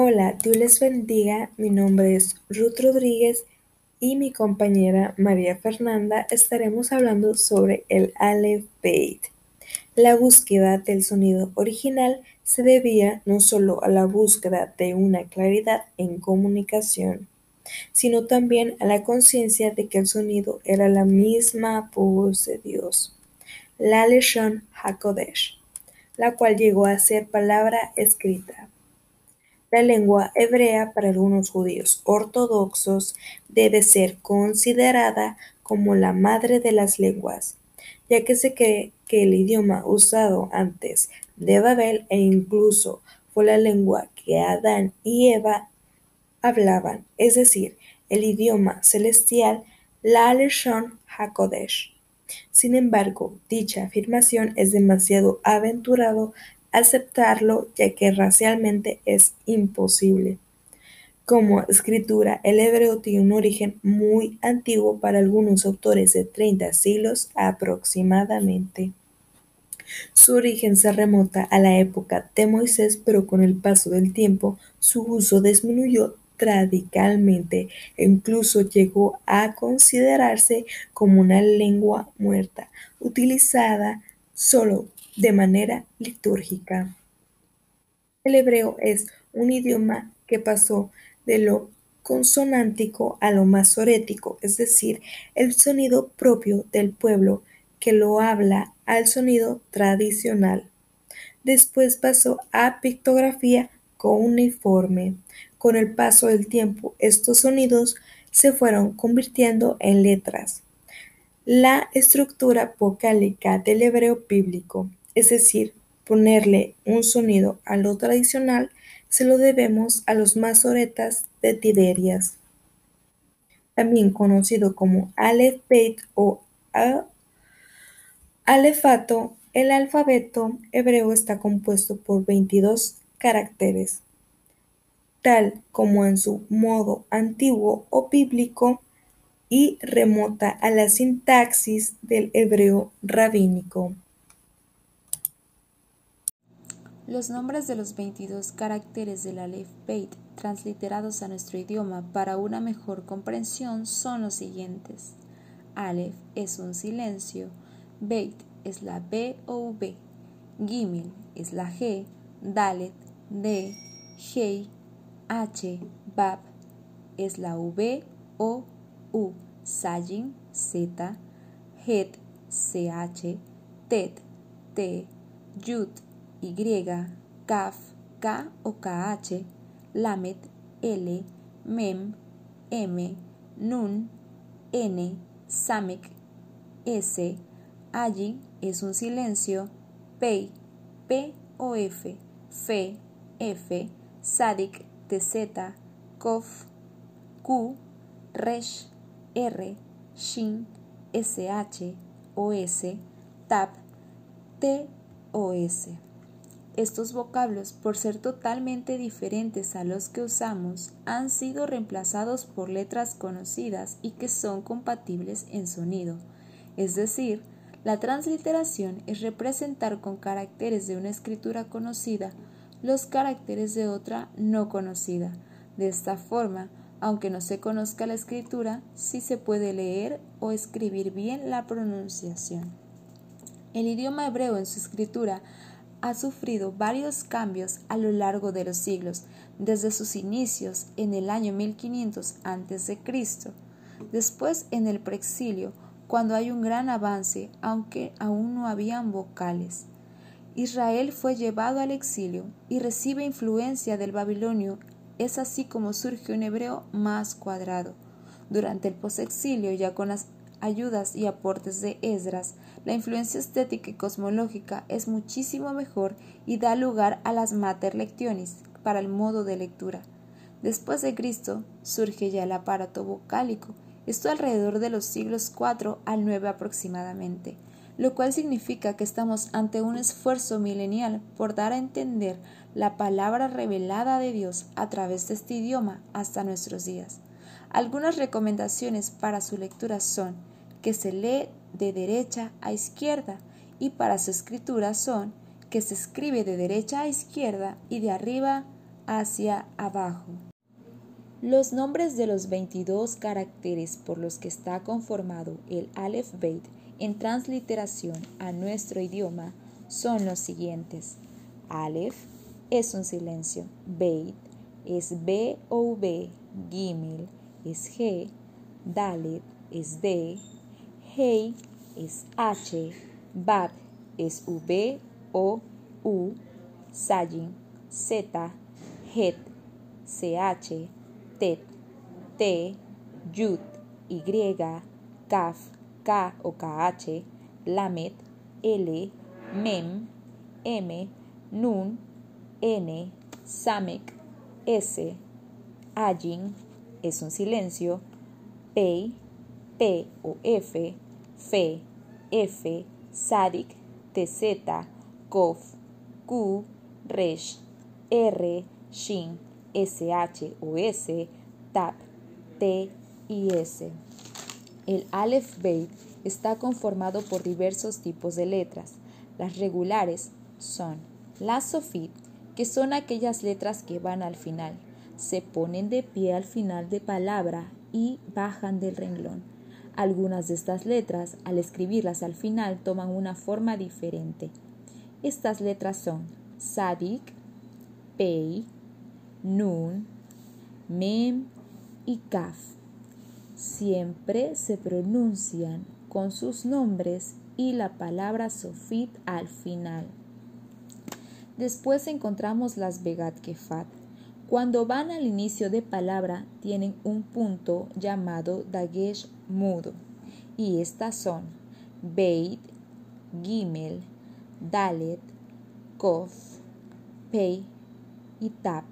Hola, Dios les bendiga. Mi nombre es Ruth Rodríguez y mi compañera María Fernanda estaremos hablando sobre el Aleph Beit. La búsqueda del sonido original se debía no solo a la búsqueda de una claridad en comunicación, sino también a la conciencia de que el sonido era la misma voz de Dios, la Leshon HaKodesh, la cual llegó a ser palabra escrita. La lengua hebrea para algunos judíos ortodoxos debe ser considerada como la madre de las lenguas, ya que se cree que el idioma usado antes de Babel e incluso fue la lengua que Adán y Eva hablaban, es decir, el idioma celestial, la Leshon HaKodesh. Sin embargo, dicha afirmación es demasiado aventurado aceptarlo ya que racialmente es imposible. Como escritura, el hebreo tiene un origen muy antiguo para algunos autores de 30 siglos aproximadamente. Su origen se remonta a la época de Moisés, pero con el paso del tiempo su uso disminuyó radicalmente e incluso llegó a considerarse como una lengua muerta, utilizada solo de manera litúrgica. El hebreo es un idioma que pasó de lo consonántico a lo masorético, es decir, el sonido propio del pueblo que lo habla al sonido tradicional. Después pasó a pictografía uniforme. Con el paso del tiempo, estos sonidos se fueron convirtiendo en letras. La estructura vocálica del hebreo bíblico es decir, ponerle un sonido a lo tradicional, se lo debemos a los masoretas de Tiberias, también conocido como Aleph Beit o Alefato. El alfabeto hebreo está compuesto por 22 caracteres, tal como en su modo antiguo o bíblico y remota a la sintaxis del hebreo rabínico. Los nombres de los 22 caracteres del Aleph Beit transliterados a nuestro idioma para una mejor comprensión son los siguientes. Aleph es un silencio, Beit es la B o V, Gimel es la G, Dalet, D, Hei, H, Bab es la V o U, Sajin, Z, Het, CH, Tet, T, Yud, y, Kaf, K o KH, Lamet, L, Mem, M, Nun, N, Samek, S, Allí es un silencio, Pei, P o F, Fe, F, Sadik, TZ, Kof, Q, Resh, R, Shin, SH, OS, Tab, T o S. Estos vocablos, por ser totalmente diferentes a los que usamos, han sido reemplazados por letras conocidas y que son compatibles en sonido. Es decir, la transliteración es representar con caracteres de una escritura conocida los caracteres de otra no conocida. De esta forma, aunque no se conozca la escritura, sí se puede leer o escribir bien la pronunciación. El idioma hebreo en su escritura ha sufrido varios cambios a lo largo de los siglos, desde sus inicios en el año 1500 a.C., después en el preexilio, cuando hay un gran avance, aunque aún no habían vocales. Israel fue llevado al exilio y recibe influencia del babilonio, es así como surge un hebreo más cuadrado. Durante el posexilio, ya con las ayudas y aportes de Esdras, la influencia estética y cosmológica es muchísimo mejor y da lugar a las mater lectionis para el modo de lectura. Después de Cristo surge ya el aparato vocálico, esto alrededor de los siglos IV al IX aproximadamente, lo cual significa que estamos ante un esfuerzo milenial por dar a entender la palabra revelada de Dios a través de este idioma hasta nuestros días. Algunas recomendaciones para su lectura son que se lee de derecha a izquierda y para su escritura son que se escribe de derecha a izquierda y de arriba hacia abajo. Los nombres de los 22 caracteres por los que está conformado el Aleph Beit en transliteración a nuestro idioma son los siguientes. Aleph es un silencio, Beit es B o V, Gimel es G, Dalet es D, Hei es H, Bab es V o U, Sajin Z, Het, CH, Tet, T, Yud, Y, Kaf, K o KH, Lamet, L, Mem, M, Nun, N, Samek, S, Ajin, es un silencio, Pei, P o F, Fe, F, Sadik, TZ, Kof, Q, Resh, R, Shin, SH o S, TAP, T y S. El Aleph Beit está conformado por diversos tipos de letras. Las regulares son las Sofit, que son aquellas letras que van al final, se ponen de pie al final de palabra y bajan del renglón. Algunas de estas letras, al escribirlas al final, toman una forma diferente. Estas letras son Sadik, Pei, Nun, Mem y Kaf. Siempre se pronuncian con sus nombres y la palabra Sofit al final. Después encontramos las Begat Kefat. Cuando van al inicio de palabra tienen un punto llamado Dagesh mudo y estas son Beit, Gimel, Dalet, Kof, Pei y Tap.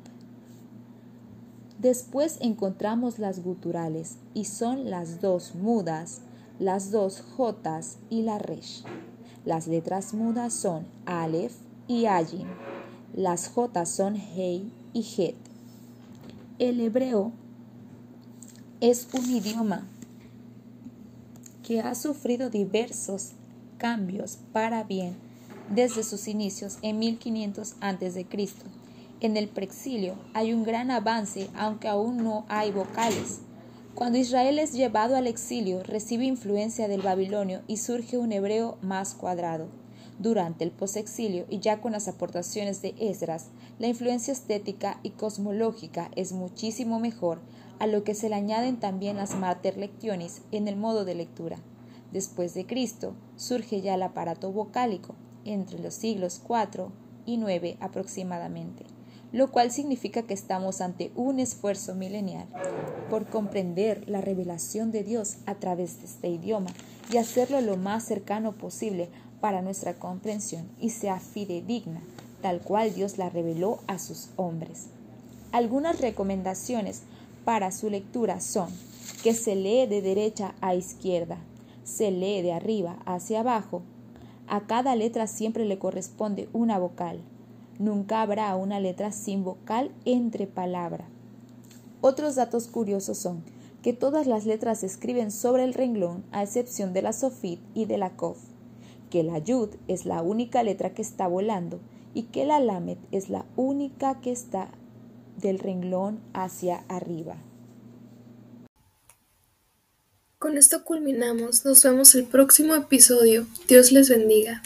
Después encontramos las guturales y son las dos mudas, las dos jotas y la resh. Las letras mudas son Aleph, y Ayin. Las J son Hei y Het. El hebreo es un idioma que ha sufrido diversos cambios para bien desde sus inicios en 1500 a.C. En el preexilio hay un gran avance, aunque aún no hay vocales. Cuando Israel es llevado al exilio, recibe influencia del babilonio y surge un hebreo más cuadrado. Durante el posexilio y ya con las aportaciones de Esdras, la influencia estética y cosmológica es muchísimo mejor, a lo que se le añaden también las mater lectionis en el modo de lectura. Después de Cristo surge ya el aparato vocálico, entre los siglos IV y IX aproximadamente, lo cual significa que estamos ante un esfuerzo milenial por comprender la revelación de Dios a través de este idioma y hacerlo lo más cercano posible para nuestra comprensión y sea fidedigna, tal cual Dios la reveló a sus hombres. Algunas recomendaciones para su lectura son que se lee de derecha a izquierda, se lee de arriba hacia abajo, a cada letra siempre le corresponde una vocal, nunca habrá una letra sin vocal entre palabra. Otros datos curiosos son que todas las letras se escriben sobre el renglón a excepción de la sofit y de la kof que la yud es la única letra que está volando y que la lamet es la única que está del renglón hacia arriba. Con esto culminamos. Nos vemos el próximo episodio. Dios les bendiga.